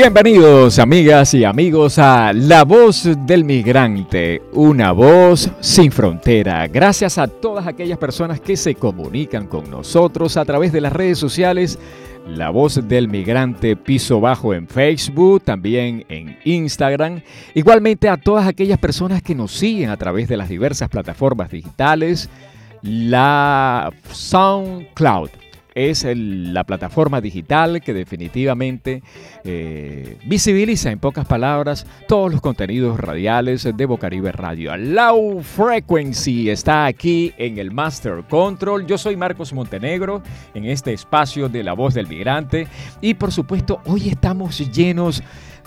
Bienvenidos amigas y amigos a La Voz del Migrante, una voz sin frontera. Gracias a todas aquellas personas que se comunican con nosotros a través de las redes sociales. La Voz del Migrante Piso Bajo en Facebook, también en Instagram. Igualmente a todas aquellas personas que nos siguen a través de las diversas plataformas digitales. La SoundCloud es la plataforma digital que definitivamente eh, visibiliza en pocas palabras todos los contenidos radiales de Bocaribe Radio. Low Frequency está aquí en el Master Control. Yo soy Marcos Montenegro en este espacio de La Voz del Migrante y por supuesto hoy estamos llenos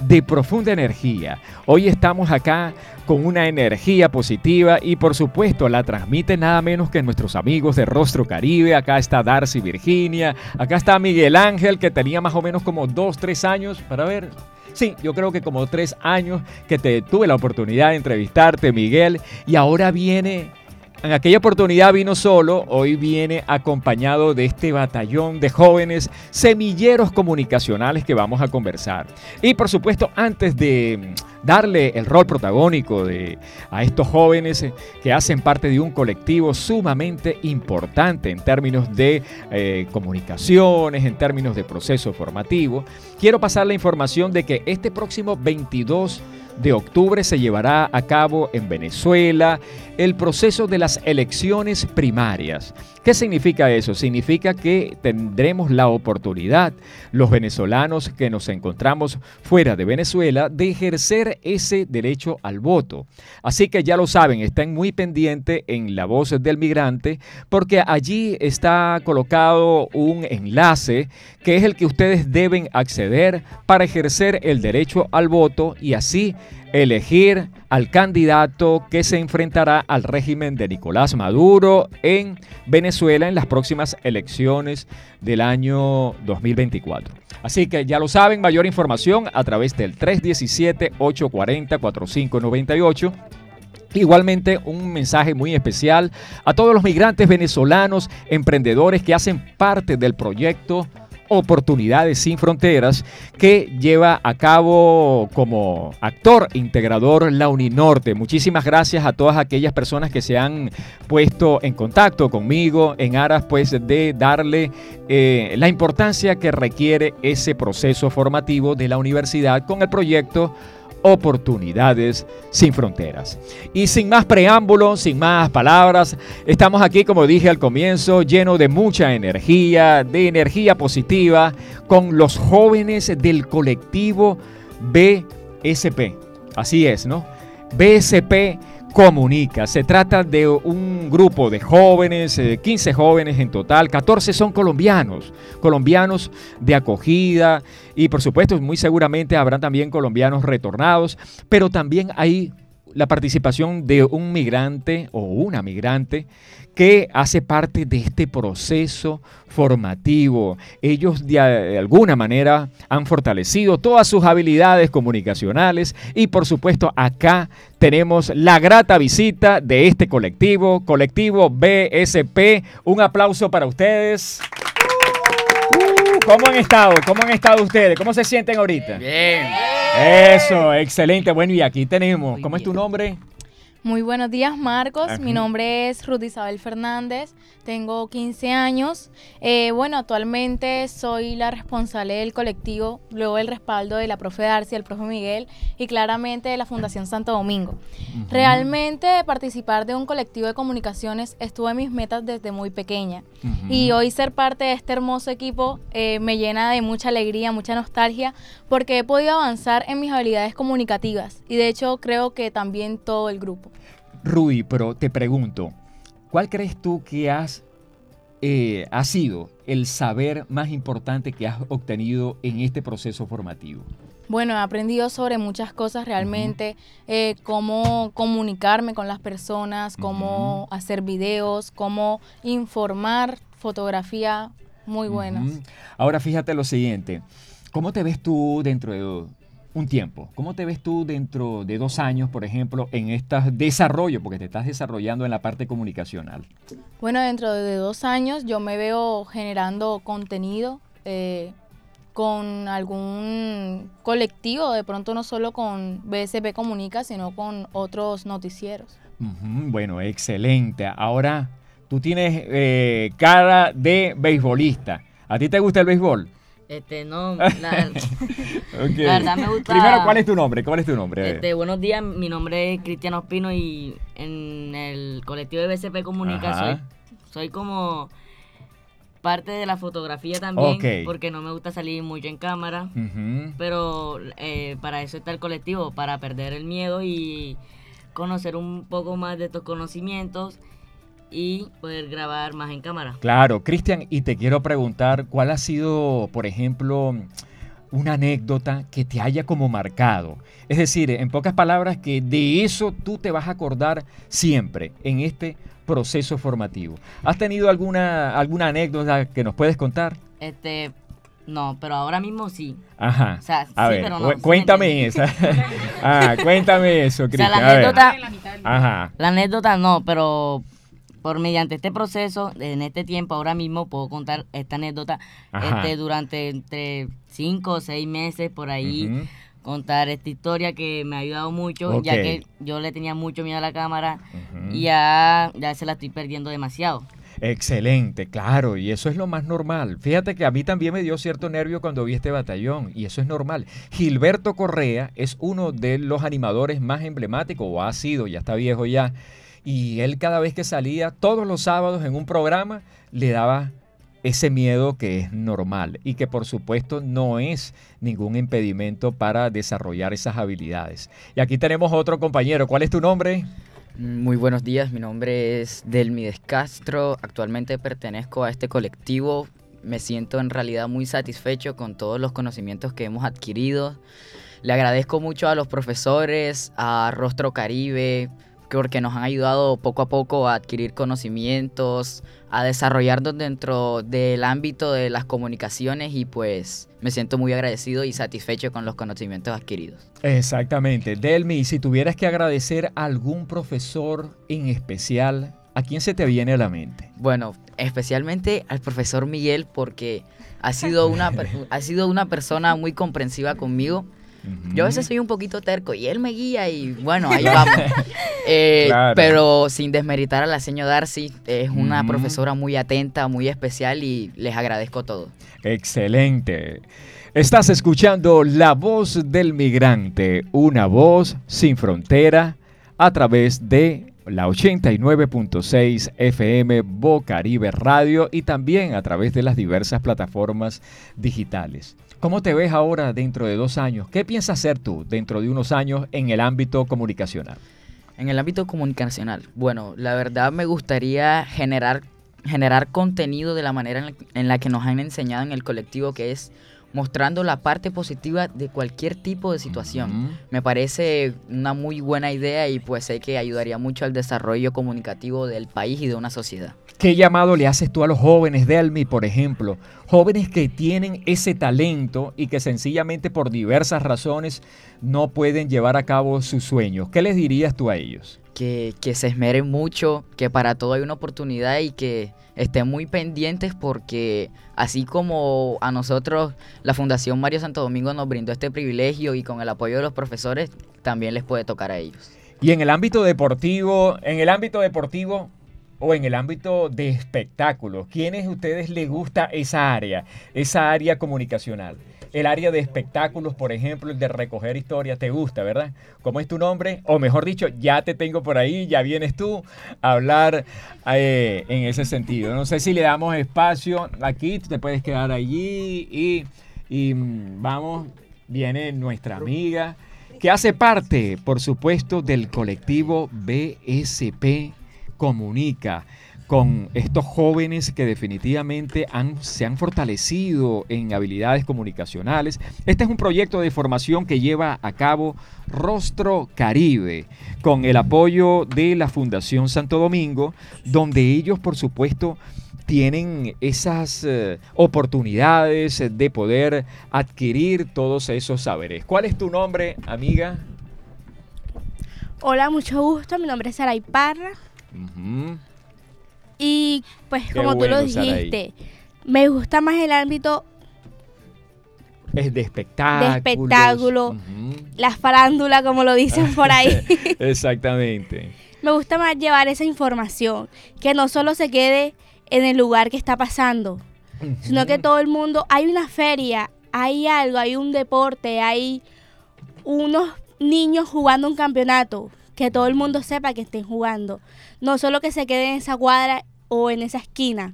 de profunda energía. Hoy estamos acá con una energía positiva y por supuesto la transmite nada menos que nuestros amigos de Rostro Caribe. Acá está Darcy Virginia, acá está Miguel Ángel que tenía más o menos como dos, tres años para ver. Sí, yo creo que como tres años que te tuve la oportunidad de entrevistarte, Miguel, y ahora viene en aquella oportunidad vino solo, hoy viene acompañado de este batallón de jóvenes semilleros comunicacionales que vamos a conversar. Y por supuesto, antes de mm, darle el rol protagónico de, a estos jóvenes eh, que hacen parte de un colectivo sumamente importante en términos de eh, comunicaciones, en términos de proceso formativo, quiero pasar la información de que este próximo 22 de octubre se llevará a cabo en Venezuela el proceso de las elecciones primarias. ¿Qué significa eso? Significa que tendremos la oportunidad, los venezolanos que nos encontramos fuera de Venezuela, de ejercer ese derecho al voto. Así que ya lo saben, estén muy pendientes en la voz del migrante, porque allí está colocado un enlace que es el que ustedes deben acceder para ejercer el derecho al voto y así elegir al candidato que se enfrentará al régimen de Nicolás Maduro en Venezuela en las próximas elecciones del año 2024. Así que ya lo saben, mayor información a través del 317-840-4598. Igualmente un mensaje muy especial a todos los migrantes venezolanos, emprendedores que hacen parte del proyecto Oportunidades sin Fronteras, que lleva a cabo como actor integrador la Uninorte. Muchísimas gracias a todas aquellas personas que se han puesto en contacto conmigo en aras pues de darle eh, la importancia que requiere ese proceso formativo de la universidad con el proyecto oportunidades sin fronteras. Y sin más preámbulos, sin más palabras, estamos aquí, como dije al comienzo, lleno de mucha energía, de energía positiva, con los jóvenes del colectivo BSP. Así es, ¿no? BSP comunica. Se trata de un grupo de jóvenes, 15 eh, jóvenes en total, 14 son colombianos, colombianos de acogida y por supuesto muy seguramente habrán también colombianos retornados, pero también hay la participación de un migrante o una migrante que hace parte de este proceso formativo. Ellos de alguna manera han fortalecido todas sus habilidades comunicacionales y por supuesto acá tenemos la grata visita de este colectivo, colectivo BSP. Un aplauso para ustedes. Uh, ¿Cómo han estado? ¿Cómo han estado ustedes? ¿Cómo se sienten ahorita? Bien. Eso, excelente. Bueno, y aquí tenemos, ¿cómo es tu nombre? Muy buenos días, Marcos. Mi nombre es Ruth Isabel Fernández. Tengo 15 años. Eh, bueno, actualmente soy la responsable del colectivo, luego el respaldo de la profe Darcy, el profe Miguel y claramente de la Fundación Santo Domingo. Realmente participar de un colectivo de comunicaciones estuvo en mis metas desde muy pequeña. Y hoy ser parte de este hermoso equipo eh, me llena de mucha alegría, mucha nostalgia, porque he podido avanzar en mis habilidades comunicativas. Y de hecho creo que también todo el grupo. Rudy, pero te pregunto, ¿cuál crees tú que has, eh, ha sido el saber más importante que has obtenido en este proceso formativo? Bueno, he aprendido sobre muchas cosas realmente, eh, cómo comunicarme con las personas, cómo hacer videos, cómo informar, fotografía, muy buenas. Ahora fíjate lo siguiente, ¿cómo te ves tú dentro de un tiempo. ¿Cómo te ves tú dentro de dos años, por ejemplo, en este desarrollo, porque te estás desarrollando en la parte comunicacional? Bueno, dentro de dos años yo me veo generando contenido, eh, con algún colectivo, de pronto no solo con BSP Comunica, sino con otros noticieros. bueno, excelente. Ahora, tú tienes eh, cara de beisbolista. ¿A ti te gusta el béisbol? Este, no, la, verdad me gusta. Primero, ¿cuál es tu nombre? ¿Cuál es tu nombre? Este, buenos días, mi nombre es Cristiano Espino y en el colectivo de BCP Comunica soy, soy, como parte de la fotografía también, porque no me gusta salir mucho en cámara, pero eh, para eso está el colectivo, para perder el miedo y conocer un poco más de estos conocimientos y poder grabar más en cámara. Claro, Cristian, y te quiero preguntar, ¿cuál ha sido, por ejemplo, una anécdota que te haya como marcado? Es decir, en pocas palabras, que de eso tú te vas a acordar siempre en este proceso formativo. ¿Has tenido alguna, alguna anécdota que nos puedes contar? Este, no, pero ahora mismo sí. Ajá. O sea, sí, pero no. Cuéntame esa. ah, cuéntame eso, Cristian. O sea, la anécdota. Ajá. La anécdota no, pero por mediante este proceso, en este tiempo, ahora mismo puedo contar esta anécdota este, durante entre cinco o seis meses por ahí. Contar esta historia que me ha ayudado mucho, ya que yo le tenía mucho miedo a la cámara y ya, ya se la estoy perdiendo demasiado. Excelente, claro, y eso es lo más normal. Fíjate que a mí también me dio cierto nervio cuando vi este batallón, y eso es normal. Gilberto Correa es uno de los animadores más emblemáticos, o ha sido, ya está viejo ya, y él cada vez que salía, todos los sábados en un programa, le daba ese miedo que es normal y que por supuesto no es ningún impedimento para desarrollar esas habilidades. Y aquí tenemos otro compañero. ¿Cuál es tu nombre? Muy buenos días, mi nombre es Delmides Castro. Actualmente pertenezco a este colectivo. Me siento en realidad muy satisfecho con todos los conocimientos que hemos adquirido. Le agradezco mucho a los profesores, a Rostro Caribe, porque nos han ayudado poco a poco a adquirir conocimientos, a desarrollarnos dentro del ámbito de las comunicaciones y pues me siento muy agradecido y satisfecho con los conocimientos adquiridos. Exactamente. Delmi, si tuvieras que agradecer a algún profesor en especial, ¿a quién se te viene a la mente? Bueno, especialmente al profesor Miguel porque ha sido una, ha sido una persona muy comprensiva conmigo yo a veces soy un poquito terco y él me guía y bueno, ahí vamos. Eh, pero sin desmeritar a la señora Darcy, es una profesora muy atenta, muy especial y les agradezco todo. Excelente. Estás escuchando La Voz del Migrante, una voz sin frontera a través de la 89.6 FM Bocaribe Radio y también a través de las diversas plataformas digitales. ¿Cómo te ves ahora dentro de dos años? ¿Qué piensas hacer tú dentro de unos años en el ámbito comunicacional? En el ámbito comunicacional, bueno, la verdad me gustaría generar, generar contenido de la manera en la, que nos han enseñado en el colectivo, que es mostrando la parte positiva de cualquier tipo de situación. Me parece una muy buena idea y pues sé que ayudaría mucho al desarrollo comunicativo del país y de una sociedad. ¿Qué llamado le haces tú a los jóvenes de Almi, por ejemplo? Jóvenes que tienen ese talento y que sencillamente por diversas razones no pueden llevar a cabo sus sueños. ¿Qué les dirías tú a ellos? Que, que se esmeren mucho, que para todo hay una oportunidad y que estén muy pendientes porque así como a nosotros la Fundación Mario Santo Domingo nos brindó este privilegio y con el apoyo de los profesores, también les puede tocar a ellos. Y en el ámbito deportivo, en el ámbito deportivo, o en el ámbito de espectáculos, ¿quiénes a ustedes les gusta esa área, esa área comunicacional? El área de espectáculos, por ejemplo, el de recoger historias, te gusta, ¿verdad? ¿Cómo es tu nombre? O mejor dicho, ya te tengo por ahí, ya vienes tú a hablar eh, en ese sentido. No sé si le damos espacio aquí, te puedes quedar allí y, y mm, vamos, viene nuestra amiga que hace parte, por supuesto, del colectivo BSP comunica con estos jóvenes que definitivamente se han fortalecido en habilidades comunicacionales. Este es un proyecto de formación que lleva a cabo Rostro Caribe con el apoyo de la Fundación Santo Domingo, donde ellos, por supuesto, tienen esas eh, oportunidades de poder adquirir todos esos saberes. ¿Cuál es tu nombre, amiga? Hola, mucho gusto. Mi nombre es Saray Parra. Y pues como tú lo dijiste, me gusta más el ámbito Es de espectáculo. De espectáculo. La farándula, como lo dicen por ahí. Exactamente. Me gusta más llevar esa información, que no solo se quede en el lugar que está pasando, sino que todo el mundo, hay una feria, hay algo, hay un deporte, hay unos niños jugando un campeonato, que todo el mundo sepa que estén jugando. No solo que se quede en esa cuadra o en esa esquina,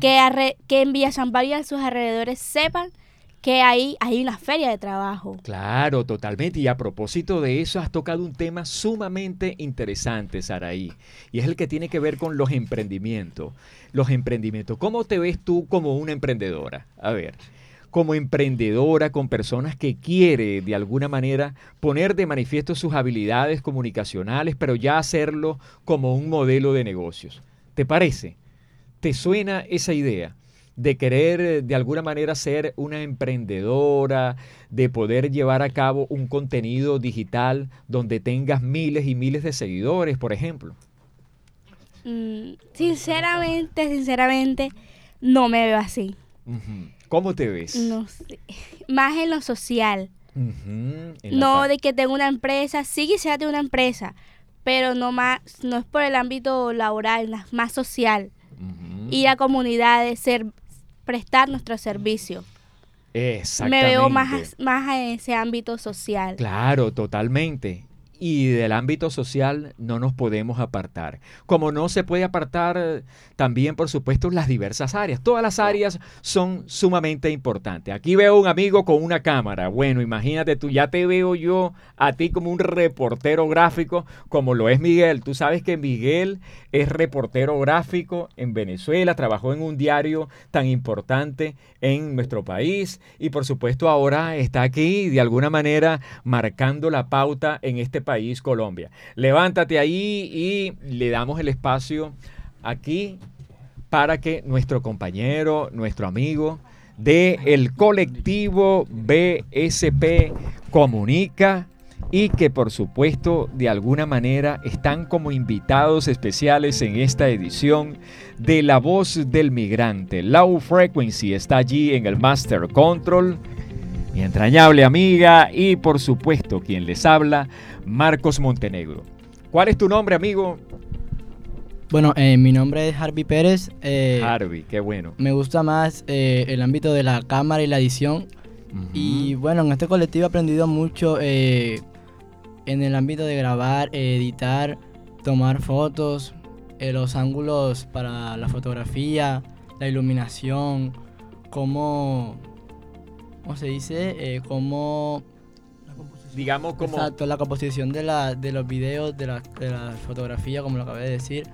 que, que en Villa San y a sus alrededores sepan que ahí hay una feria de trabajo. Claro, totalmente. Y a propósito de eso, has tocado un tema sumamente interesante, Saraí, y es el que tiene que ver con los emprendimientos. Los emprendimientos. ¿Cómo te ves tú como una emprendedora? A ver, como emprendedora con personas que quiere de alguna manera poner de manifiesto sus habilidades comunicacionales, pero ya hacerlo como un modelo de negocios. ¿Te parece? ¿Te suena esa idea? de querer eh, de alguna manera ser una emprendedora, de poder llevar a cabo un contenido digital donde tengas miles y miles de seguidores, por ejemplo? Mm, sinceramente, sinceramente, no me veo así. ¿Cómo te ves? No sé. Más en lo social. no de que tengo una empresa, sí quisiera tener una empresa, pero no más, no es por el ámbito laboral, más social. Ir a comunidades, ser, prestar nuestro servicio. Exactamente. Me veo más, más en ese ámbito social. Claro, totalmente y del ámbito social no nos podemos apartar. Como no se puede apartar también, por supuesto, las diversas áreas. Todas las áreas son sumamente importantes. Aquí veo un amigo con una cámara. Bueno, imagínate tú, ya te veo yo a ti como un reportero gráfico, como lo es Miguel. Tú sabes que Miguel es reportero gráfico en Venezuela, trabajó en un diario tan importante en nuestro país y por supuesto ahora está aquí de alguna manera marcando la pauta en este país país, Colombia. Levántate ahí y le damos el espacio aquí para que nuestro compañero, nuestro amigo de el colectivo BSP comunica y que por supuesto de alguna manera están como invitados especiales en esta edición de La Voz del Migrante. Low Frequency está allí en el Master Control mi entrañable amiga y por supuesto quien les habla, Marcos Montenegro. ¿Cuál es tu nombre, amigo? Bueno, eh, mi nombre es Harvey Pérez. Eh, Harvey, qué bueno. Me gusta más eh, el ámbito de la cámara y la edición. Y bueno, en este colectivo he aprendido mucho en el ámbito de grabar, editar, tomar fotos, los ángulos para la fotografía, la iluminación, cómo ¿cómo se dice? Eh, como... Digamos como... Exacto, la composición de, la, de los videos, de la, de la fotografía, como lo acabé de decir.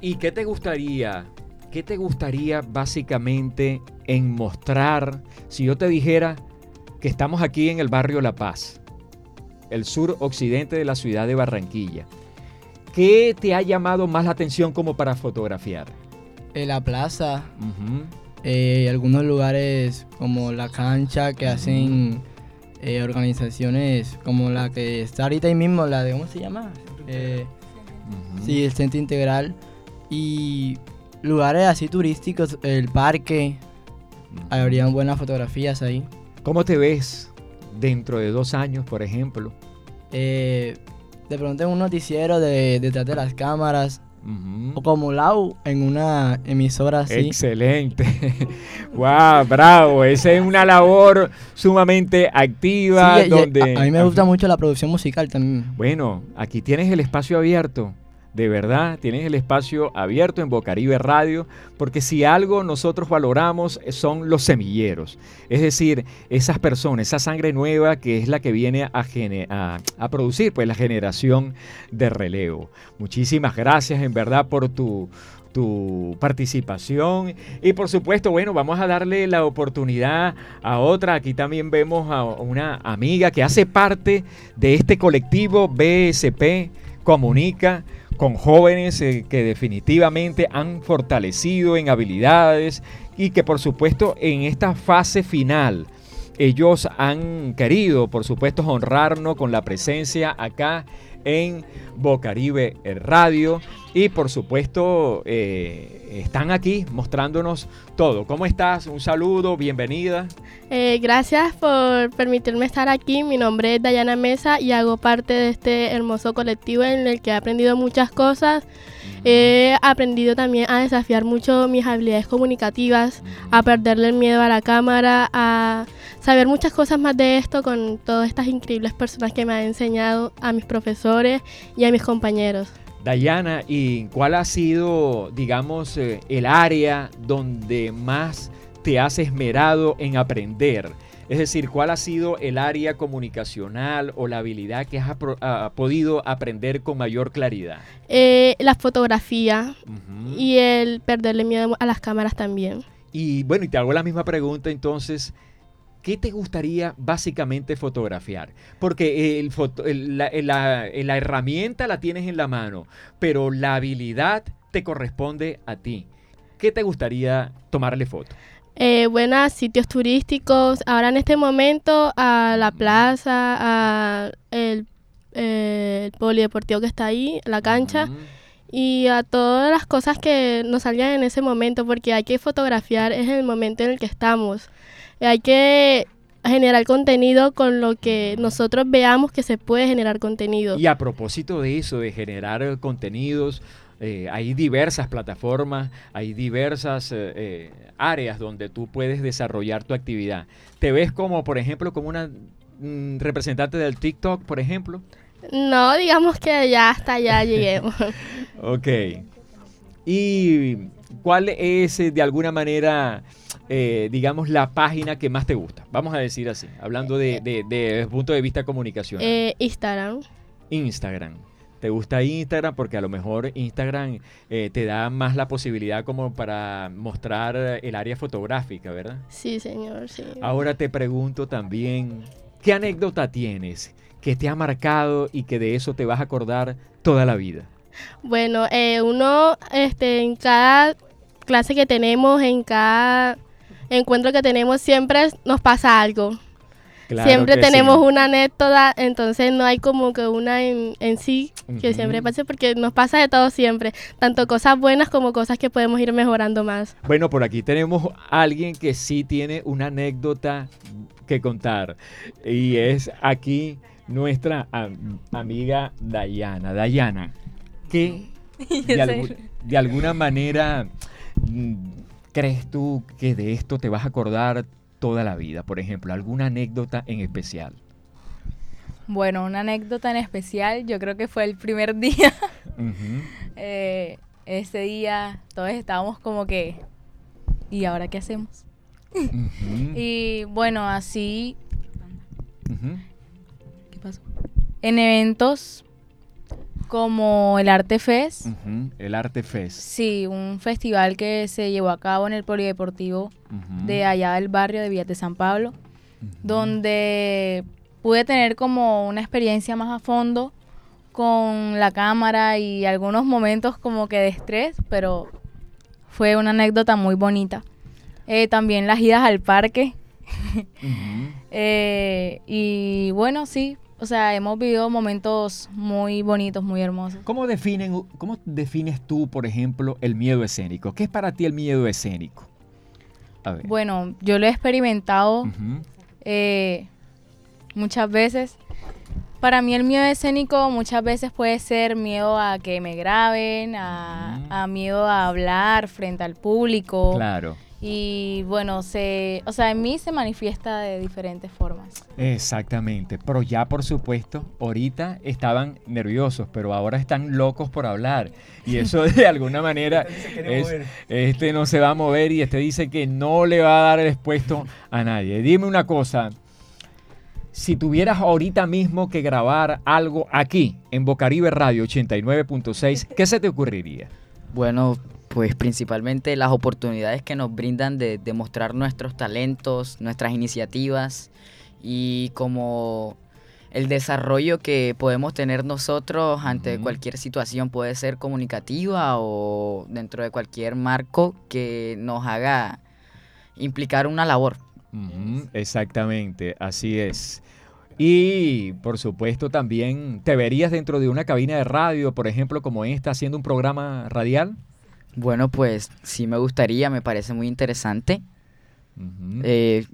¿Y qué te gustaría? ¿Qué te gustaría básicamente en mostrar si yo te dijera que estamos aquí en el barrio La Paz, el sur occidente de la ciudad de Barranquilla? ¿Qué te ha llamado más la atención como para fotografiar? En la plaza, eh, algunos lugares como la cancha que hacen eh, organizaciones como la que está ahorita ahí mismo, la de, ¿cómo se llama? Eh, sí, el centro integral. Y lugares así turísticos, el parque, habrían buenas fotografías ahí. ¿Cómo te ves dentro de dos años, por ejemplo? de pronto en un noticiero de, detrás de las cámaras, o como Lau en una emisora así. Excelente. wow, bravo. Esa es una labor sumamente activa. donde... a, mí me gusta mucho la producción musical también. Bueno, aquí tienes el espacio abierto de verdad tienes el espacio abierto en Bocaribe Radio, porque si algo nosotros valoramos son los semilleros, es decir, esas personas, esa sangre nueva que es la que viene a, a, producir pues la generación de relevo. Muchísimas gracias en verdad por tu, tu participación. Y por supuesto, bueno, vamos a darle la oportunidad a otra. Aquí también vemos a una amiga que hace parte de este colectivo BSP Comunica con jóvenes eh, que definitivamente han fortalecido en habilidades y que por supuesto en esta fase final ellos han querido, por supuesto, honrarnos con la presencia acá en Bocaribe Radio y por supuesto eh, están aquí mostrándonos todo. ¿Cómo estás? Un saludo, bienvenida. Eh, gracias por permitirme estar aquí. Mi nombre es Dayana Mesa y hago parte de este hermoso colectivo en el que he aprendido muchas cosas. He aprendido también a desafiar mucho mis habilidades comunicativas, a perderle el miedo a la cámara, a saber muchas cosas más de esto con todas estas increíbles personas que me han enseñado, a mis profesores y a mis compañeros. Dayana, ¿y cuál ha sido, digamos, eh, el área donde más te has esmerado en aprender? Es decir, ¿cuál ha sido el área comunicacional o la habilidad que has podido aprender con mayor claridad? Eh, la fotografía y el perderle miedo a las cámaras también. Y bueno, y te hago la misma pregunta entonces. ¿Qué te gustaría básicamente fotografiar? Porque el la, herramienta la tienes en la mano, pero la habilidad te corresponde a ti. ¿Qué te gustaría tomarle foto? Eh, buenos sitios turísticos. Ahora en este momento a la plaza, a el, polideportivo que está ahí, la cancha. Y a todas las cosas que nos salgan en ese momento, porque hay que fotografiar es el momento en el que estamos. Hay que generar contenido con lo que nosotros veamos que se puede generar contenido. Y a propósito de eso, de generar contenidos, eh, hay diversas plataformas, hay diversas eh, eh, áreas donde tú puedes desarrollar tu actividad. ¿Te ves como, por ejemplo, como una mm, representante del TikTok, por ejemplo? No, digamos que ya hasta allá lleguemos. ok. ¿Y cuál es, de alguna manera, digamos, la página que más te gusta? Vamos a decir así, hablando de, de, punto de vista comunicacional. Instagram. Instagram te gusta Instagram porque a lo mejor Instagram eh, te da más la posibilidad como para mostrar el área fotográfica, ¿verdad? Sí, señor, sí. Ahora te pregunto también, ¿qué anécdota tienes que te ha marcado y que de eso te vas a acordar toda la vida? Bueno, eh, uno, este, en cada clase que tenemos, en cada encuentro que tenemos, siempre nos pasa algo siempre tenemos una anécdota, entonces no hay como que una en, sí que siempre pase, porque nos pasa de todo siempre, tanto cosas buenas como cosas que podemos ir mejorando más. Bueno, por aquí tenemos a alguien que sí tiene una anécdota que contar, y es aquí nuestra amiga Dayana. Dayana, ¿qué de alguna manera mm, crees tú que de esto te vas a acordar toda la vida? Por ejemplo, ¿alguna anécdota en especial? Bueno, una anécdota en especial, yo creo que fue el primer día. Eh, ese día todos estábamos como que, ¿y ahora qué hacemos? y bueno, así... ¿Qué pasó? En eventos como el Arte Fest. El Arte Fest. Sí, un festival que se llevó a cabo en el Polideportivo de allá del barrio de Villa de San Pablo, donde pude tener como una experiencia más a fondo con la cámara y algunos momentos como que de estrés, pero fue una anécdota muy bonita. Eh, también las idas al parque. Eh, y bueno, sí, o sea, hemos vivido momentos muy bonitos, muy hermosos. ¿Cómo, definen, ¿Cómo defines tú, por ejemplo, el miedo escénico? ¿Qué es para ti el miedo escénico? Bueno, yo lo he experimentado eh, muchas veces. Para mí el miedo escénico muchas veces puede ser miedo a que me graben, a, a miedo a hablar frente al público. Claro y bueno, se, o sea, en mí se manifiesta de diferentes formas. Exactamente, pero ya por supuesto, ahorita estaban nerviosos, pero ahora están locos por hablar y eso de alguna manera es, este no se va a mover y este dice que no le va a dar el expuesto a nadie. Dime una cosa, si tuvieras ahorita mismo que grabar algo aquí en Bocaribe Radio 89.6, ¿qué se te ocurriría? Bueno, pues principalmente las oportunidades que nos brindan de demostrar nuestros talentos, nuestras iniciativas y como el desarrollo que podemos tener nosotros ante cualquier situación puede ser comunicativa o dentro de cualquier marco que nos haga implicar una labor exactamente, así es. Y por supuesto también, ¿te verías dentro de una cabina de radio, por ejemplo, como esta, haciendo un programa radial? Bueno, pues sí me gustaría, me parece muy interesante. Eh,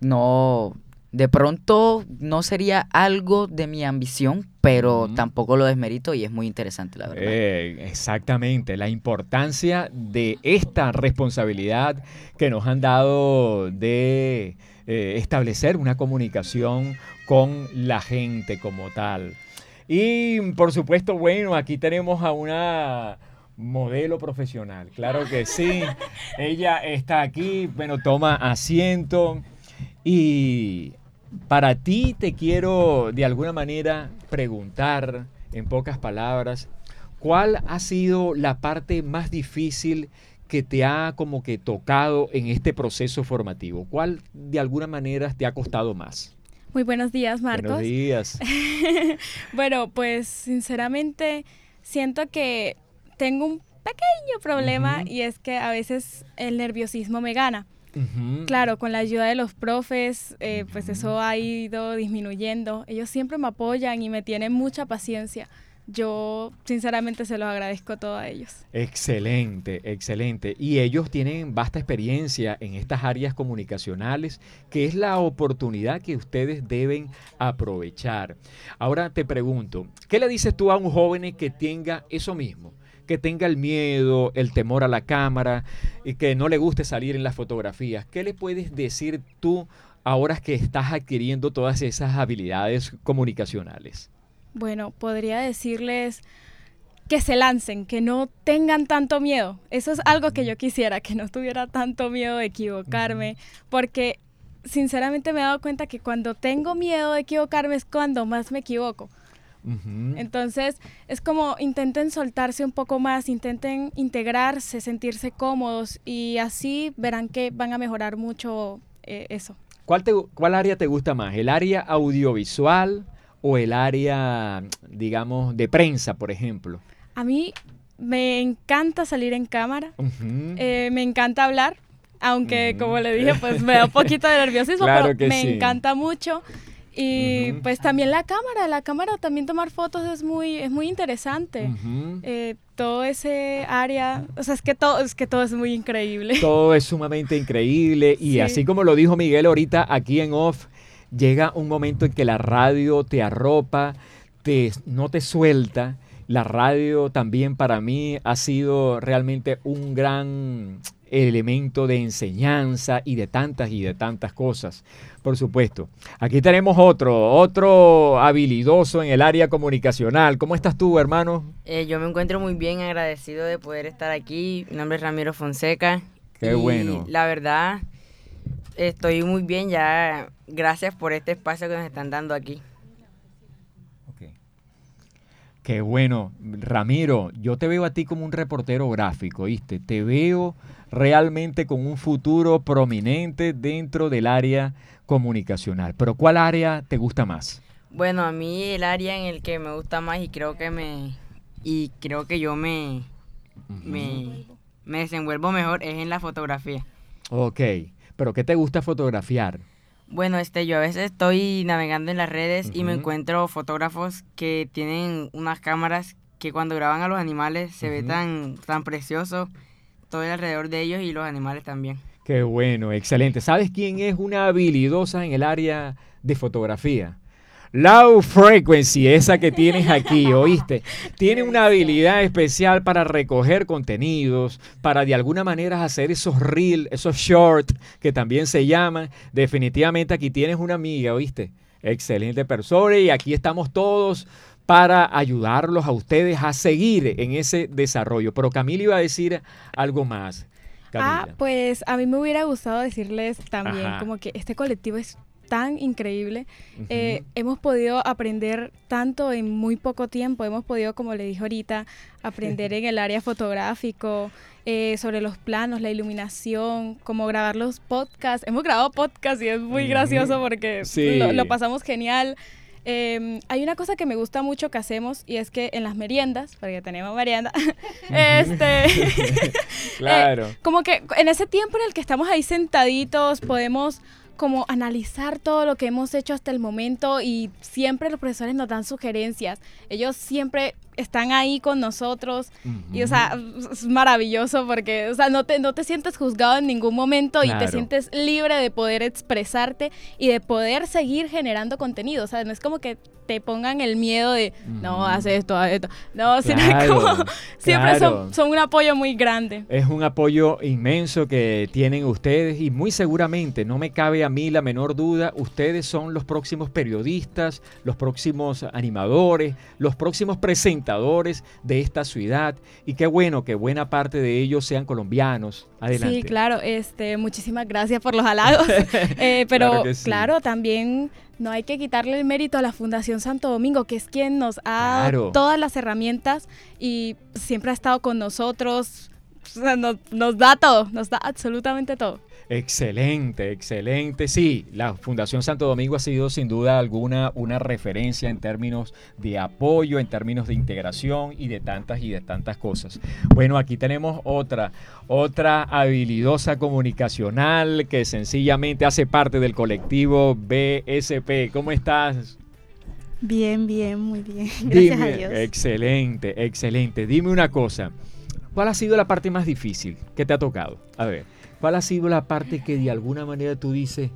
no, de pronto no sería algo de mi ambición, pero tampoco lo desmerito y es muy interesante, la verdad. Eh, exactamente, la importancia de esta responsabilidad que nos han dado de eh, establecer una comunicación con la gente como tal. Y por supuesto, bueno, aquí tenemos a una modelo profesional, claro que sí. Ella está aquí, bueno, toma asiento. Y para ti te quiero de alguna manera preguntar, en pocas palabras, ¿cuál ha sido la parte más difícil que te ha como que tocado en este proceso formativo? ¿Cuál de alguna manera te ha costado más? Muy buenos días, Marcos. Buenos días. bueno, pues sinceramente siento que tengo un pequeño problema y es que a veces el nerviosismo me gana. Claro, con la ayuda de los profes, eh, pues eso ha ido disminuyendo. Ellos siempre me apoyan y me tienen mucha paciencia. Yo sinceramente se los agradezco todo a ellos. Excelente, excelente. Y ellos tienen vasta experiencia en estas áreas comunicacionales, que es la oportunidad que ustedes deben aprovechar. Ahora te pregunto, ¿qué le dices tú a un joven que tenga eso mismo? Que tenga el miedo, el temor a la cámara y que no le guste salir en las fotografías. ¿Qué le puedes decir tú ahora que estás adquiriendo todas esas habilidades comunicacionales? Bueno, podría decirles que se lancen, que no tengan tanto miedo. Eso es algo que yo quisiera, que no tuviera tanto miedo de equivocarme, porque sinceramente me he dado cuenta que cuando tengo miedo de equivocarme es cuando más me equivoco. Entonces, es como intenten soltarse un poco más, intenten integrarse, sentirse cómodos y así verán que van a mejorar mucho eh, eso. ¿Cuál, te, ¿Cuál área te gusta más? ¿El área audiovisual o el área, digamos, de prensa, por ejemplo? A mí me encanta salir en cámara, eh, me encanta hablar, aunque como le dije, pues me da un poquito de nerviosismo, pero me encanta mucho. Y pues también la cámara, la cámara también tomar fotos es muy, es muy interesante. Eh, todo ese área, o sea, es que todo, es que todo es muy increíble. Todo es sumamente increíble y así como lo dijo Miguel ahorita aquí en off, llega un momento en que la radio te arropa, te, no te suelta. La radio también para mí ha sido realmente un gran elemento de enseñanza y de tantas y de tantas cosas, por supuesto. Aquí tenemos otro, otro habilidoso en el área comunicacional. ¿Cómo estás tú, hermano? Eh, yo me encuentro muy bien agradecido de poder estar aquí. Mi nombre es Ramiro Fonseca. Qué bueno. La verdad, estoy muy bien ya. Gracias por este espacio que nos están dando aquí. Qué bueno, Ramiro, yo te veo a ti como un reportero gráfico, ¿viste? Te veo realmente con un futuro prominente dentro del área comunicacional. Pero ¿cuál área te gusta más? Bueno, a mí el área en el que me gusta más y creo que me y creo que yo me, me, desenvuelvo mejor es en la fotografía. Ok, pero ¿qué te gusta fotografiar? Bueno, este, yo a veces estoy navegando en las redes y me encuentro fotógrafos que tienen unas cámaras que cuando graban a los animales se ve tan, tan precioso todo alrededor de ellos y los animales también. Qué bueno, excelente. ¿Sabes quién es una habilidosa en el área de fotografía? Low Frequency, esa que tienes aquí, ¿oíste? Tiene una habilidad especial para recoger contenidos, para de alguna manera hacer esos reels, esos short que también se llaman. Definitivamente aquí tienes una amiga, ¿oíste? Excelente persona y aquí estamos todos para ayudarlos a ustedes a seguir en ese desarrollo. Pero Camila iba a decir algo más. Ah, pues a mí me hubiera gustado decirles también como que este colectivo es tan increíble. Eh, hemos podido aprender tanto en muy poco tiempo. Hemos podido, como le dije ahorita, aprender en el área fotográfico, eh, sobre los planos, la iluminación, cómo grabar los podcasts. Hemos grabado podcasts y es muy gracioso porque lo, pasamos genial. Em, hay una cosa que me gusta mucho que hacemos y es que en las meriendas, porque tenemos merienda, este, claro. Eh, como que en ese tiempo en el que estamos ahí sentaditos podemos como analizar todo lo que hemos hecho hasta el momento y siempre los profesores nos dan sugerencias. Ellos siempre están ahí con nosotros y, o sea, es maravilloso porque, o sea, no te, no te sientes juzgado en ningún momento y te sientes libre de poder expresarte y de poder seguir generando contenido. O sea, no es como que te pongan el miedo de, no, haz esto, haz esto. No, sino como, siempre son, son, un apoyo muy grande. Es un apoyo inmenso que tienen ustedes y muy seguramente, no me cabe a mí la menor duda, ustedes son los próximos periodistas, los próximos animadores, los próximos presentadores de esta ciudad y qué bueno que buena parte de ellos sean colombianos. Adelante. Sí, claro, este, muchísimas gracias por los halagos, eh, pero claro, también no hay que quitarle el mérito a la Fundación Santo Domingo, que es quien nos ha dado todas las herramientas y siempre ha estado con nosotros, nos da todo, nos da absolutamente todo. Excelente, excelente. Sí, la Fundación Santo Domingo ha sido sin duda alguna una referencia en términos de apoyo, en términos de integración y de tantas y de tantas cosas. Bueno, aquí tenemos otra, otra habilidosa comunicacional que sencillamente hace parte del colectivo BSP. ¿Cómo estás? Bien, bien, muy bien. Gracias a Dios. Excelente, excelente. Dime una cosa. ¿Cuál ha sido la parte más difícil que te ha tocado? A ver. ¿Cuál ha sido la parte que de alguna manera tú dices,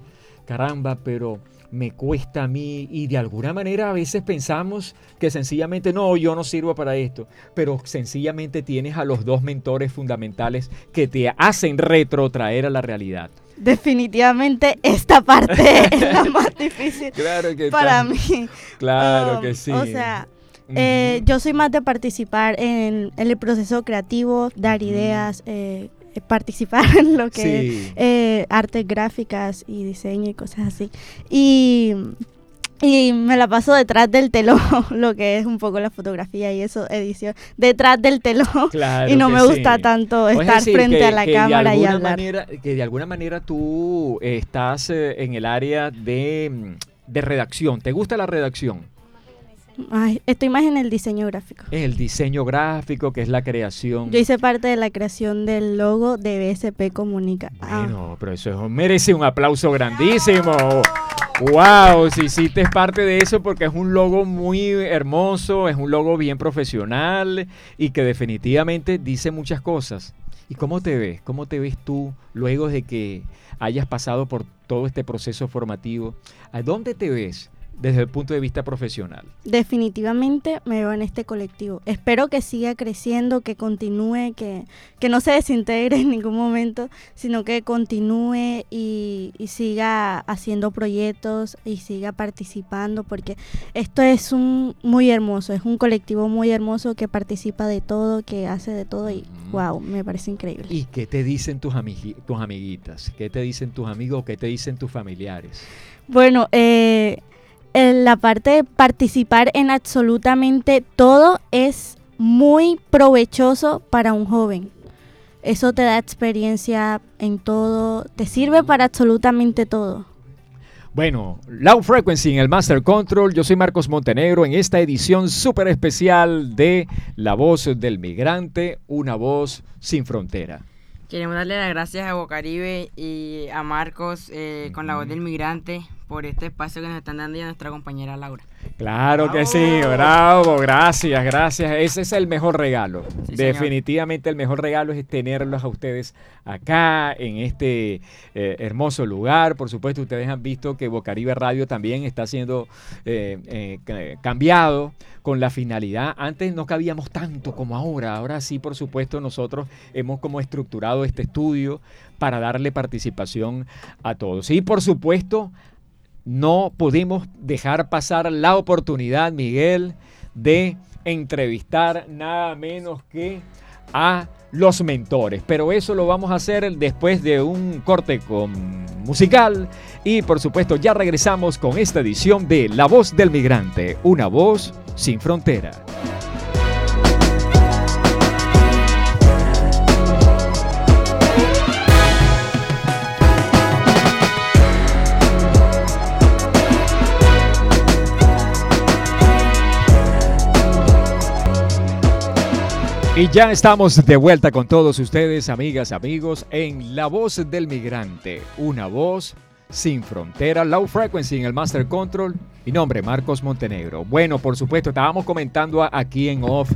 caramba, pero me cuesta a mí y de alguna manera a veces pensamos que sencillamente no, yo no sirvo para esto, pero sencillamente tienes a los dos mentores fundamentales que te hacen retrotraer a la realidad. Definitivamente esta parte es la más difícil para mí. Claro que um, sí. O sea, eh, yo soy más de participar en, el proceso creativo, dar ideas, eh, eh, participar en lo que es eh, artes gráficas y diseño y cosas así. Y, y me la paso detrás del telón, lo que es un poco la fotografía y eso, edición, detrás del telón. y no me gusta tanto estar frente a la cámara y hablar. Manera, que de alguna manera tú estás en el área de, de redacción. ¿Te gusta la redacción? Estoy más en el diseño gráfico. El diseño gráfico, que es la creación. Yo hice parte de la creación del logo de BSP Comunica. Ah. Bueno, pero eso merece un aplauso grandísimo. ¡Wow! Si hiciste parte de eso porque es un logo muy hermoso, es un logo bien profesional y que definitivamente dice muchas cosas. ¿Y cómo te ves? ¿Cómo te ves tú luego de que hayas pasado por todo este proceso formativo? ¿A dónde te ves? Desde el punto de vista profesional? Definitivamente me veo en este colectivo. Espero que siga creciendo, que continúe, que, que no se desintegre en ningún momento, sino que continúe y, siga haciendo proyectos y siga participando, porque esto es un muy hermoso, es un colectivo muy hermoso que participa de todo, que hace de todo y wow, me parece increíble. ¿Y qué te dicen tus, tus amiguitas? ¿Qué te dicen tus amigos? ¿Qué te dicen tus familiares? Bueno, eh, la parte de participar en absolutamente todo es muy provechoso para un joven. Eso te da experiencia en todo, te sirve para absolutamente todo. Bueno, Low Frequency en el Master Control. Yo soy Marcos Montenegro en esta edición súper especial de La Voz del Migrante, una voz sin frontera. Queremos darle las gracias a Bocaribe y a Marcos eh, con La Voz del Migrante por este espacio que nos están dando y a nuestra compañera Laura. Claro que sí, bravo, gracias, gracias. Ese es el mejor regalo. Definitivamente el mejor regalo es tenerlos a ustedes acá en este eh, hermoso lugar. Por supuesto, ustedes han visto que Bocaribe Radio también está siendo eh, eh, cambiado con la finalidad. Antes no cabíamos tanto como ahora. Ahora sí, por supuesto, nosotros hemos como estructurado este estudio para darle participación a todos. Y por supuesto, no pudimos dejar pasar la oportunidad, Miguel, de entrevistar nada menos que a los mentores. Pero eso lo vamos a hacer después de un corte con musical. Y por supuesto ya regresamos con esta edición de La Voz del Migrante, una voz sin frontera. Y ya estamos de vuelta con todos ustedes, amigas, amigos, en La Voz del Migrante, una voz sin frontera, low frequency en el Master Control. Mi nombre, Marcos Montenegro. Bueno, por supuesto, estábamos comentando aquí en off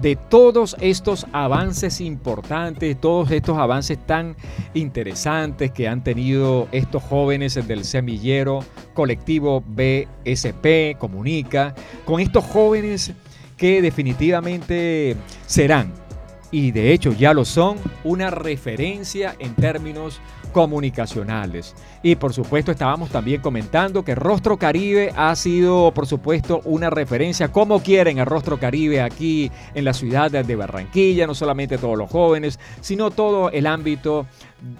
de todos estos avances importantes, todos estos avances tan interesantes que han tenido estos jóvenes del semillero colectivo BSP, Comunica, con estos jóvenes que definitivamente serán, y de hecho ya lo son, una referencia en términos comunicacionales. Y por supuesto estábamos también comentando que Rostro Caribe ha sido por supuesto una referencia, como quieren a Rostro Caribe aquí en la ciudad de Barranquilla, no solamente todos los jóvenes, sino todo el ámbito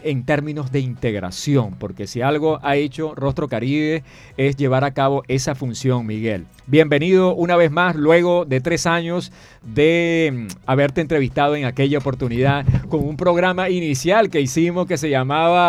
en términos de integración, porque si algo ha hecho Rostro Caribe es llevar a cabo esa función, Miguel. Bienvenido una vez más, luego de tres años de mm, haberte entrevistado en aquella oportunidad con un programa inicial que hicimos que se llamaba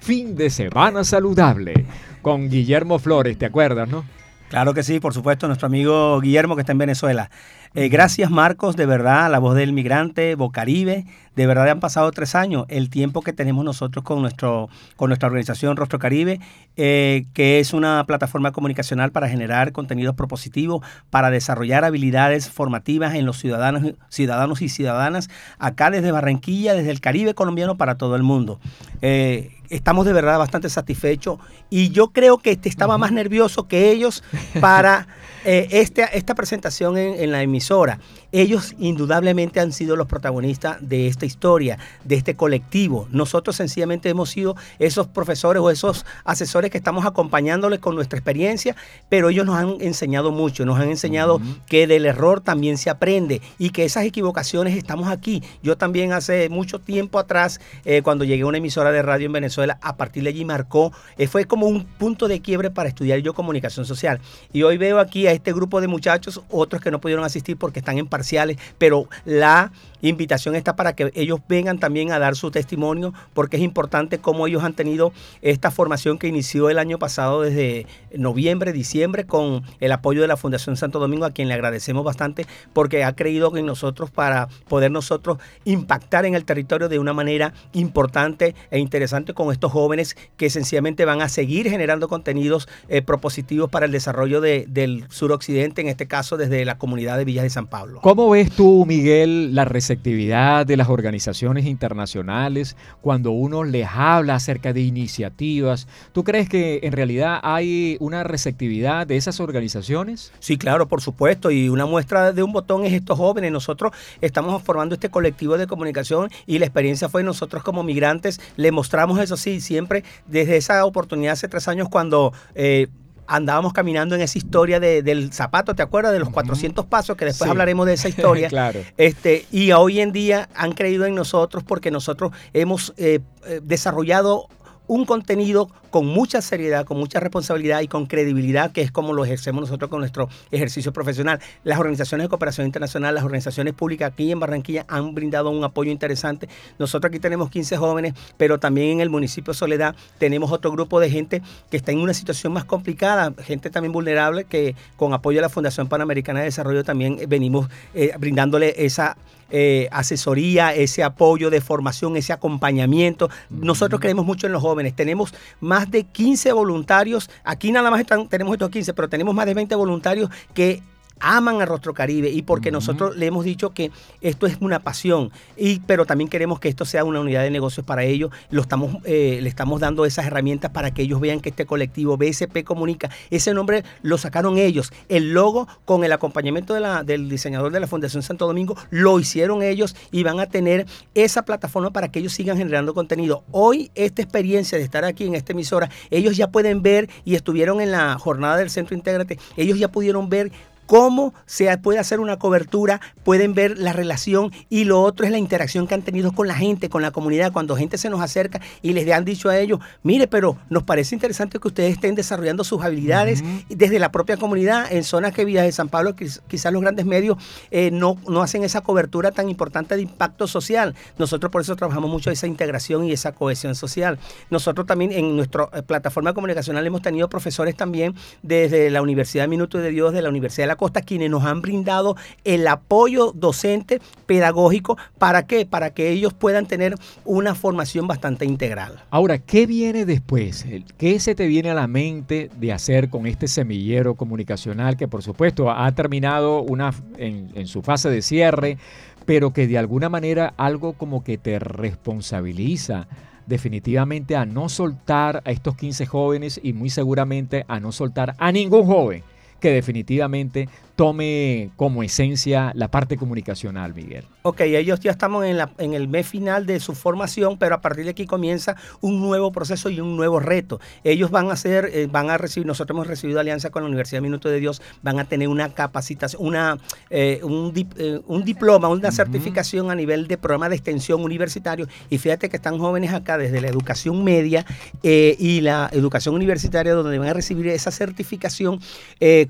Fin de Semana Saludable con Guillermo Flores, ¿te acuerdas, no? Claro que sí, por supuesto, nuestro amigo Guillermo que está en Venezuela. Eh, gracias Marcos, de verdad, la voz del migrante, Bocaribe, de verdad han pasado tres años, el tiempo que tenemos nosotros con, nuestro, con nuestra organización Rostro Caribe, eh, que es una plataforma comunicacional para generar contenidos propositivos, para desarrollar habilidades formativas en los ciudadanos, ciudadanos y ciudadanas, acá desde Barranquilla, desde el Caribe colombiano para todo el mundo. Eh, estamos de verdad bastante satisfechos y yo creo que este estaba más nervioso que ellos para eh, este, esta presentación en, la emisora. Ellos indudablemente han sido los protagonistas de esta historia, de este colectivo. Nosotros sencillamente hemos sido esos profesores o esos asesores que estamos acompañándoles con nuestra experiencia, pero ellos nos han enseñado mucho, nos han enseñado que del error también se aprende y que esas equivocaciones estamos aquí. Yo también hace mucho tiempo atrás, eh, cuando llegué a una emisora de radio en Venezuela, a partir de allí marcó, eh, fue como un punto de quiebre para estudiar yo comunicación social. Y hoy veo aquí a este grupo de muchachos, otros que no pudieron asistir porque están en parciales, pero la invitación está para que ellos vengan también a dar su testimonio, porque es importante cómo ellos han tenido esta formación que inició el año pasado desde noviembre, diciembre, con el apoyo de la Fundación Santo Domingo, a quien le agradecemos bastante, porque ha creído en nosotros para poder nosotros impactar en el territorio de una manera importante e interesante con estos jóvenes que sencillamente van a seguir generando contenidos eh, propositivos para el desarrollo del suroccidente, en este caso desde la comunidad de Villas de San Pablo. ¿Cómo ves tú, Miguel, la recepción actividad de las organizaciones internacionales cuando uno les habla acerca de iniciativas. ¿Tú crees que en realidad hay una receptividad de esas organizaciones? Sí, claro, por supuesto. Y una muestra de un botón es estos jóvenes. Nosotros estamos formando este colectivo de comunicación y la experiencia fue nosotros como migrantes le mostramos eso sí, siempre desde esa oportunidad hace tres años cuando... Eh, andábamos caminando en esa historia del zapato, ¿te acuerdas? De los 400 pasos, que después hablaremos de esa historia. claro. Este, y hoy en día han creído en nosotros porque nosotros hemos eh, eh, desarrollado un contenido con mucha seriedad, con mucha responsabilidad y con credibilidad, que es como lo ejercemos nosotros con nuestro ejercicio profesional. Las organizaciones de cooperación internacional, las organizaciones públicas aquí en Barranquilla han brindado un apoyo interesante. Nosotros aquí tenemos 15 jóvenes, pero también en el municipio de Soledad tenemos otro grupo de gente que está en una situación más complicada, gente también vulnerable, que con apoyo de la Fundación Panamericana de Desarrollo también venimos eh, brindándole esa eh, asesoría, ese apoyo de formación, ese acompañamiento. Nosotros creemos mucho en los jóvenes. Tenemos más de 15 voluntarios. Aquí nada más están, tenemos estos 15, pero tenemos más de 20 voluntarios que aman a Rostro Caribe y porque nosotros le hemos dicho que esto es una pasión, y, pero también queremos que esto sea una unidad de negocios para ellos. Lo estamos, eh, le estamos dando esas herramientas para que ellos vean que este colectivo BSP Comunica, ese nombre lo sacaron ellos. El logo con el acompañamiento de la, del diseñador de la Fundación Santo Domingo lo hicieron ellos y van a tener esa plataforma para que ellos sigan generando contenido. Hoy esta experiencia de estar aquí en esta emisora, ellos ya pueden ver y estuvieron en la jornada del Centro Intégrate, ellos ya pudieron ver cómo se puede hacer una cobertura, pueden ver la relación y lo otro es la interacción que han tenido con la gente, con la comunidad, cuando gente se nos acerca y les han dicho a ellos, mire, pero nos parece interesante que ustedes estén desarrollando sus habilidades desde la propia comunidad en zonas que Villas de San Pablo, quizás los grandes medios eh, no, no hacen esa cobertura tan importante de impacto social. Nosotros por eso trabajamos mucho esa integración y esa cohesión social. Nosotros también en nuestra eh, plataforma comunicacional hemos tenido profesores también desde la Universidad Minuto de Dios, de la Universidad de la Costa, quienes nos han brindado el apoyo docente, pedagógico, ¿para qué? Para que ellos puedan tener una formación bastante integral. Ahora, ¿qué viene después? ¿Qué se te viene a la mente de hacer con este semillero comunicacional que por supuesto ha terminado una, en, en su fase de cierre, pero que de alguna manera algo como que te responsabiliza definitivamente a no soltar a estos 15 jóvenes y muy seguramente a no soltar a ningún joven que definitivamente tome como esencia la parte comunicacional, Miguel. Ok, ellos ya estamos en, la, en el mes final de su formación, pero a partir de aquí comienza un nuevo proceso y un nuevo reto. Ellos van a hacer, eh, van a recibir, nosotros hemos recibido alianza con la Universidad Minuto de Dios, van a tener una capacitación, una, eh, un, eh, un, diploma, una certificación a nivel de programa de extensión universitario. Y fíjate que están jóvenes acá desde la educación media y la educación universitaria, donde van a recibir esa certificación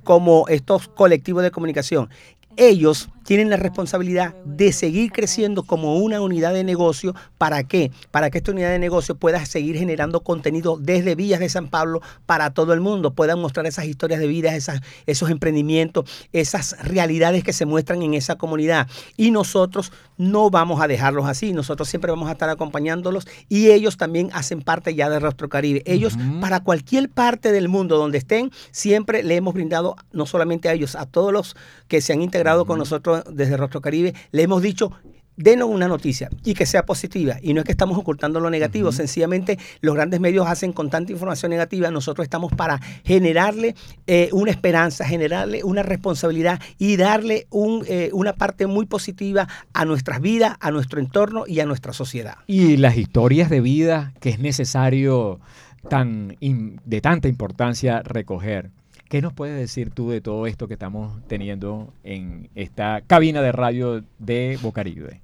como estos colectivos de comunicación. Ellos tienen la responsabilidad de seguir creciendo como una unidad de negocio. ¿Para qué? Para que esta unidad de negocio pueda seguir generando contenido desde Villas de San Pablo para todo el mundo. Puedan mostrar esas historias de vida, esas, esos emprendimientos, esas realidades que se muestran en esa comunidad. Y nosotros no vamos a dejarlos así. Nosotros siempre vamos a estar acompañándolos y ellos también hacen parte ya de Rostro Caribe. Ellos, para cualquier parte del mundo donde estén, siempre le hemos brindado, no solamente a ellos, a todos los que se han integrado con nosotros desde Rostro Caribe le hemos dicho denos una noticia y que sea positiva. Y no es que estamos ocultando lo negativo, sencillamente los grandes medios hacen con tanta información negativa, nosotros estamos para generarle eh, una esperanza, generarle una responsabilidad y darle un, eh, una parte muy positiva a nuestras vidas, a nuestro entorno y a nuestra sociedad. Y las historias de vida que es necesario tan de tanta importancia recoger. ¿Qué nos puedes decir tú de todo esto que estamos teniendo en esta cabina de radio de Bocaribe?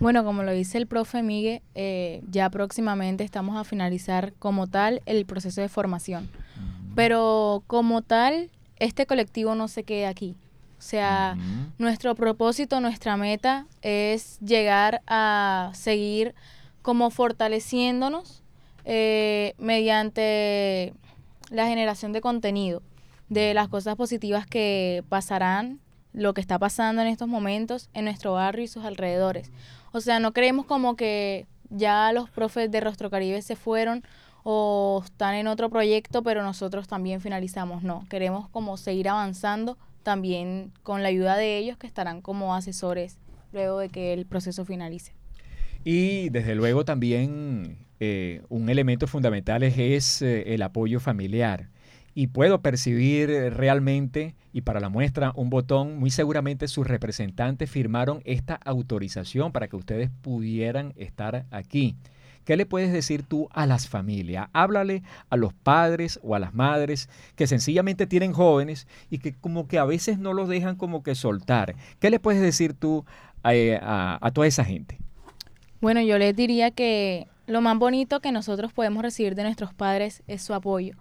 Bueno, como lo dice el profe Miguel, eh, ya próximamente estamos a finalizar como tal el proceso de formación. Pero como tal, este colectivo no se queda aquí. O sea, nuestro propósito, nuestra meta es llegar a seguir como fortaleciéndonos eh, mediante la generación de contenido de las cosas positivas que pasarán, lo que está pasando en estos momentos en nuestro barrio y sus alrededores. O sea, no creemos como que ya los profes de Rostro Caribe se fueron o están en otro proyecto, pero nosotros también finalizamos. No, queremos como seguir avanzando también con la ayuda de ellos que estarán como asesores luego de que el proceso finalice. Y desde luego también eh, un elemento fundamental es, eh, el apoyo familiar y puedo percibir eh, realmente, y para la muestra, un botón, muy seguramente sus representantes firmaron esta autorización para que ustedes pudieran estar aquí. ¿Qué le puedes decir tú a las familias? Háblale a los padres o a las madres que sencillamente tienen jóvenes y que como que a veces no los dejan como que soltar. ¿Qué le puedes decir tú a, eh, a toda esa gente? Bueno, yo les diría que lo más bonito que nosotros podemos recibir de nuestros padres es su apoyo.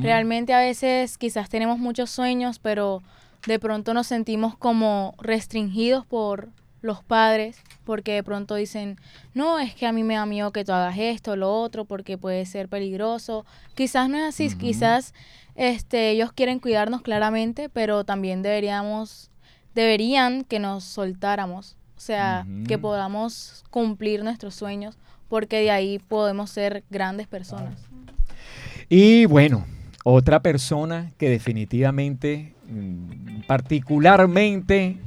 Realmente a veces quizás tenemos muchos sueños, pero de pronto nos sentimos como restringidos por los padres, porque de pronto dicen, no, es que a mí me da miedo que tú hagas esto, lo otro, porque puede ser peligroso. Quizás no es así, quizás este, ellos quieren cuidarnos claramente, pero también deberíamos, deberían que nos soltáramos, o sea, que podamos cumplir nuestros sueños porque de ahí podemos ser grandes personas. Y bueno, otra persona que definitivamente, mm, particularmente,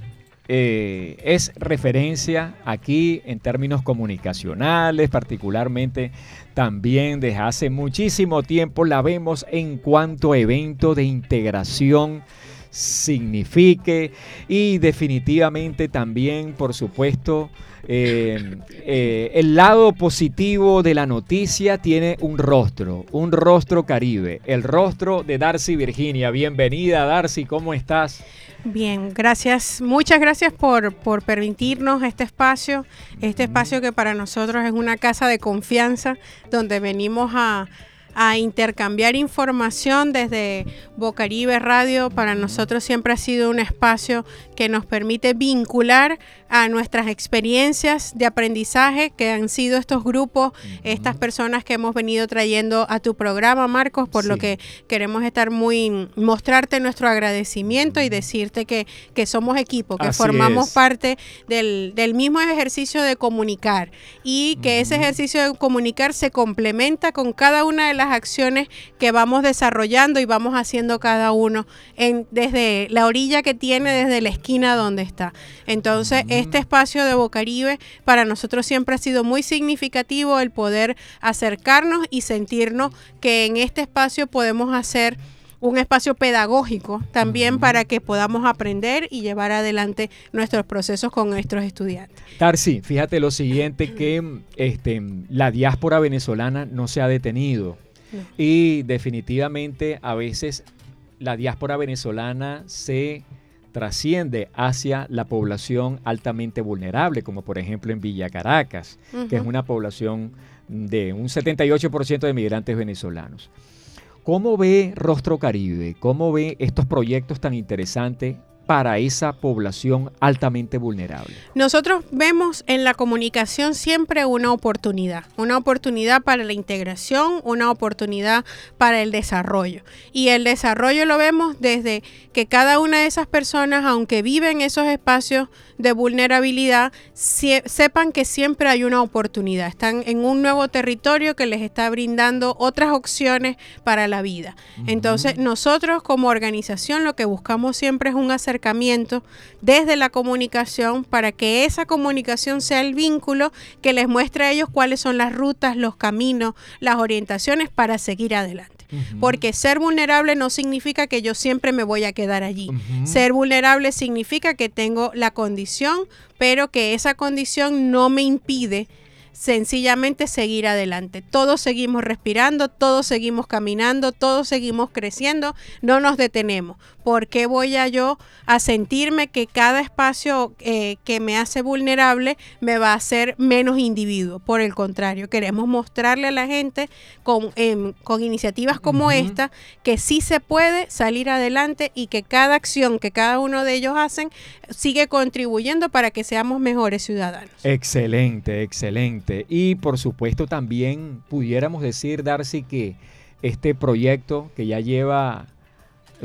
eh, es referencia aquí en términos comunicacionales, particularmente también desde hace muchísimo tiempo la vemos en cuanto evento de integración signifique y definitivamente también, por supuesto, eh, eh, el lado positivo de la noticia tiene un rostro, un rostro caribe, el rostro de Darcy Virginia. Bienvenida Darcy, ¿cómo estás? Bien, gracias, muchas gracias por, por permitirnos este espacio, este espacio que para nosotros es una casa de confianza donde venimos a, a intercambiar información desde Bocaribe Radio. Para nosotros siempre ha sido un espacio que nos permite vincular a nuestras experiencias de aprendizaje que han sido estos grupos, estas personas que hemos venido trayendo a tu programa, Marcos, por lo que queremos estar muy, mostrarte nuestro agradecimiento y decirte que, que somos equipo, que formamos parte del, del, mismo ejercicio de comunicar y que ese ejercicio de comunicar se complementa con cada una de las acciones que vamos desarrollando y vamos haciendo cada uno en, desde la orilla que tiene, desde la esquina donde está. Entonces, este espacio de Bocaribe para nosotros siempre ha sido muy significativo el poder acercarnos y sentirnos que en este espacio podemos hacer un espacio pedagógico también para que podamos aprender y llevar adelante nuestros procesos con nuestros estudiantes. Tarsi, fíjate lo siguiente que este, la diáspora venezolana no se ha detenido y definitivamente a veces la diáspora venezolana se trasciende hacia la población altamente vulnerable, como por ejemplo en Villa Caracas, que es una población de un 78% de migrantes venezolanos. ¿Cómo ve Rostro Caribe? ¿Cómo ve estos proyectos tan interesantes para esa población altamente vulnerable? Nosotros vemos en la comunicación siempre una oportunidad, una oportunidad para la integración, una oportunidad para el desarrollo. Y el desarrollo lo vemos desde que cada una de esas personas, aunque viven en esos espacios de vulnerabilidad, sepan que siempre hay una oportunidad. Están en un nuevo territorio que les está brindando otras opciones para la vida. Entonces, nosotros como organización lo que buscamos siempre es un acercamiento desde la comunicación para que esa comunicación sea el vínculo que les muestre a ellos cuáles son las rutas, los caminos, las orientaciones para seguir adelante. Porque ser vulnerable no significa que yo siempre me voy a quedar allí. Ser vulnerable significa que tengo la condición, pero que esa condición no me impide sencillamente seguir adelante. Todos seguimos respirando, todos seguimos caminando, todos seguimos creciendo, no nos detenemos. ¿Por qué voy a yo a sentirme que cada espacio eh, que me hace vulnerable me va a hacer menos individuo? Por el contrario, queremos mostrarle a la gente con, em, con iniciativas como esta que sí se puede salir adelante y que cada acción que cada uno de ellos hacen sigue contribuyendo para que seamos mejores ciudadanos. Excelente, excelente. Y por supuesto también pudiéramos decir, Darcy, que este proyecto que ya lleva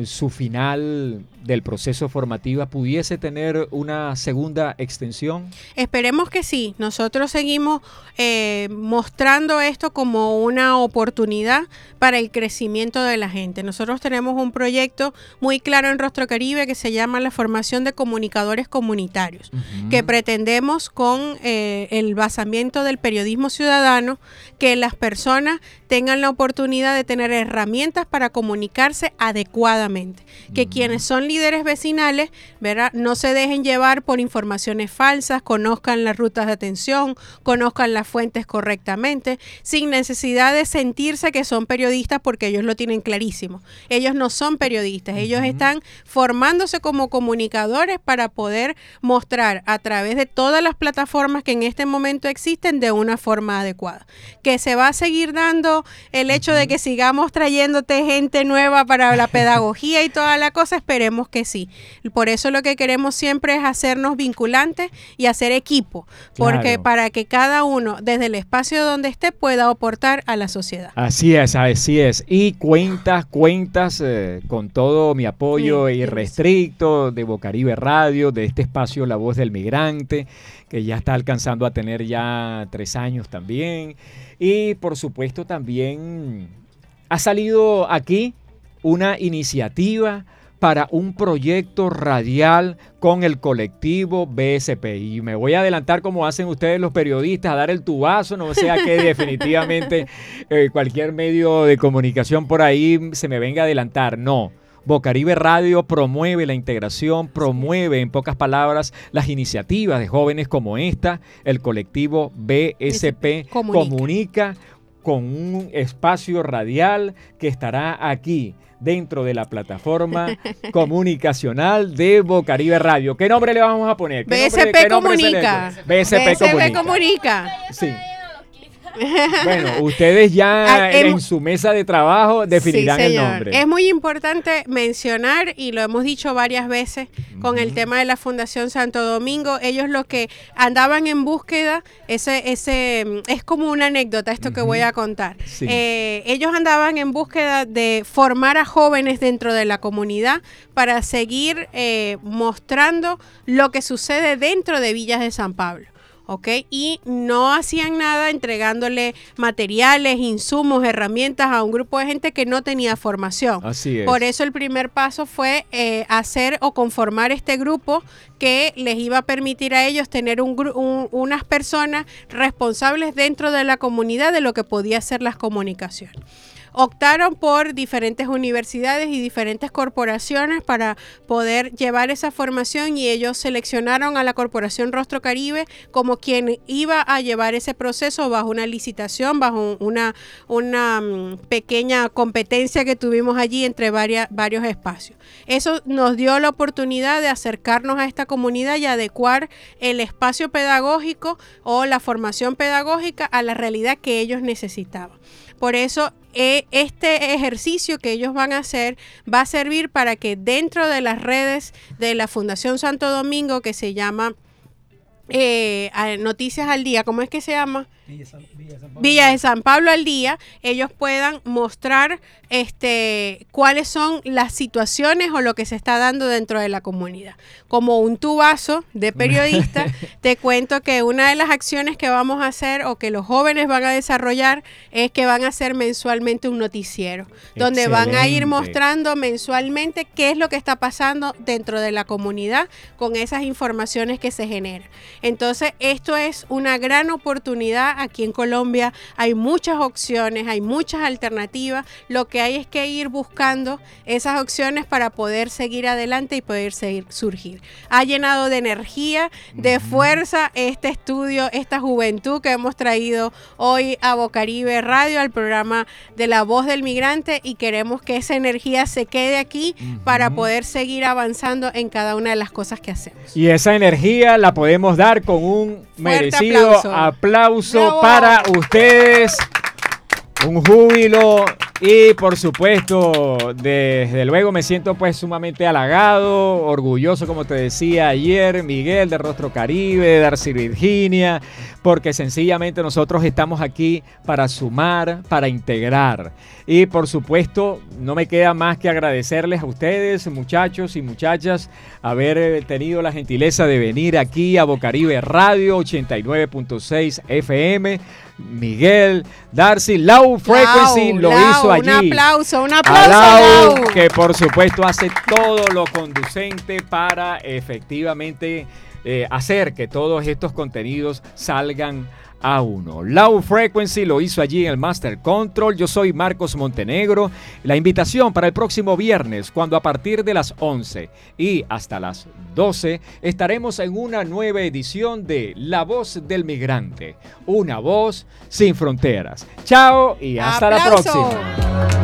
su final del proceso formativo pudiese tener una segunda extensión? Esperemos que sí. Nosotros seguimos eh, mostrando esto como una oportunidad para el crecimiento de la gente. Nosotros tenemos un proyecto muy claro en Rostro Caribe que se llama la formación de comunicadores comunitarios, que pretendemos con eh, el basamiento del periodismo ciudadano que las personas tengan la oportunidad de tener herramientas para comunicarse adecuadamente, que quienes son líderes vecinales, ¿verdad? No se dejen llevar por informaciones falsas, conozcan las rutas de atención, conozcan las fuentes correctamente, sin necesidad de sentirse que son periodistas porque ellos lo tienen clarísimo. Ellos no son periodistas, ellos están formándose como comunicadores para poder mostrar a través de todas las plataformas que en este momento existen de una forma adecuada. Que se va a seguir dando el hecho de que sigamos trayéndote gente nueva para la pedagogía y toda la cosa, esperemos que sí. Por eso lo que queremos siempre es hacernos vinculantes y hacer equipo, porque para que cada uno desde el espacio donde esté pueda aportar a la sociedad. Así es, así es. Y cuentas, cuentas eh, con todo mi apoyo irrestricto de Bocaribe Radio, de este espacio La Voz del Migrante, que ya está alcanzando a tener ya tres años también. Y por supuesto también ha salido aquí una iniciativa para un proyecto radial con el colectivo BSP. Y me voy a adelantar como hacen ustedes los periodistas, a dar el tubazo, no sea que definitivamente eh, cualquier medio de comunicación por ahí se me venga a adelantar. No. Bocaribe Radio promueve la integración, promueve en pocas palabras las iniciativas de jóvenes como esta. El colectivo BSP comunica con un espacio radial que estará aquí dentro de la plataforma comunicacional de Bocaribe Radio. ¿Qué nombre le vamos a poner? BSP Comunica. BSP, BSP Comunica. Sí. Bueno, ustedes ya ah, en su mesa de trabajo definirán el nombre. Es muy importante mencionar, y lo hemos dicho varias veces con el tema de la Fundación Santo Domingo, ellos lo que andaban en búsqueda, ese, ese es como una anécdota esto que voy a contar. Eh, ellos andaban en búsqueda de formar a jóvenes dentro de la comunidad para seguir eh, mostrando lo que sucede dentro de Villas de San Pablo. ¿Ok? Y no hacían nada entregándole materiales, insumos, herramientas a un grupo de gente que no tenía formación. Así es. Por eso el primer paso fue eh, hacer o conformar este grupo que les iba a permitir a ellos tener unas personas responsables dentro de la comunidad de lo que podía ser las comunicaciones optaron por diferentes universidades y diferentes corporaciones para poder llevar esa formación y ellos seleccionaron a la Corporación Rostro Caribe como quien iba a llevar ese proceso bajo una licitación, bajo una, una mm, pequeña competencia que tuvimos allí entre varios espacios. Eso nos dio la oportunidad de acercarnos a esta comunidad y adecuar el espacio pedagógico o la formación pedagógica a la realidad que ellos necesitaban. Por eso eh, este ejercicio que ellos van a hacer va a servir para que dentro de las redes de la Fundación Santo Domingo, que se llama eh, Noticias al Día, ¿cómo es que se llama? Villa, de San Pablo al día, ellos puedan mostrar este, cuáles son las situaciones o lo que se está dando dentro de la comunidad. Como un tubazo de periodista, te cuento que una de las acciones que vamos a hacer o que los jóvenes van a desarrollar es que van a hacer mensualmente un noticiero, donde van a ir mostrando mensualmente qué es lo que está pasando dentro de la comunidad con esas informaciones que se generan. Entonces, esto es una gran oportunidad aquí en Colombia hay muchas opciones, hay muchas alternativas. Lo que hay es que ir buscando esas opciones para poder seguir adelante y poder seguir surgir. Ha llenado de energía, de fuerza este estudio, esta juventud que hemos traído hoy a Bocaribe Radio, al programa de la voz del migrante y queremos que esa energía se quede aquí para poder seguir avanzando en cada una de las cosas que hacemos. Y esa energía la podemos dar con un merecido aplauso para ustedes. Un júbilo y por supuesto, desde luego me siento pues sumamente halagado, orgulloso como te decía ayer, Miguel de Rostro Caribe, Darcy Virginia, porque sencillamente nosotros estamos aquí para sumar, para integrar. Y por supuesto, no me queda más que agradecerles a ustedes, muchachos y muchachas, haber tenido la gentileza de venir aquí a Bocaribe Radio 89.6 FM. Miguel, Darcy, Low Frequency lo hizo allí. Un aplauso, un aplauso. Lau, que por supuesto hace todo lo conducente para efectivamente eh, hacer que todos estos contenidos salgan a uno. Low Frequency lo hizo allí en el Master Control. Yo soy Marcos Montenegro. La invitación para el próximo viernes, cuando a partir de las 11 y hasta las 12 estaremos en una nueva edición de La Voz del Migrante. Una voz sin fronteras. Chao y hasta la próxima.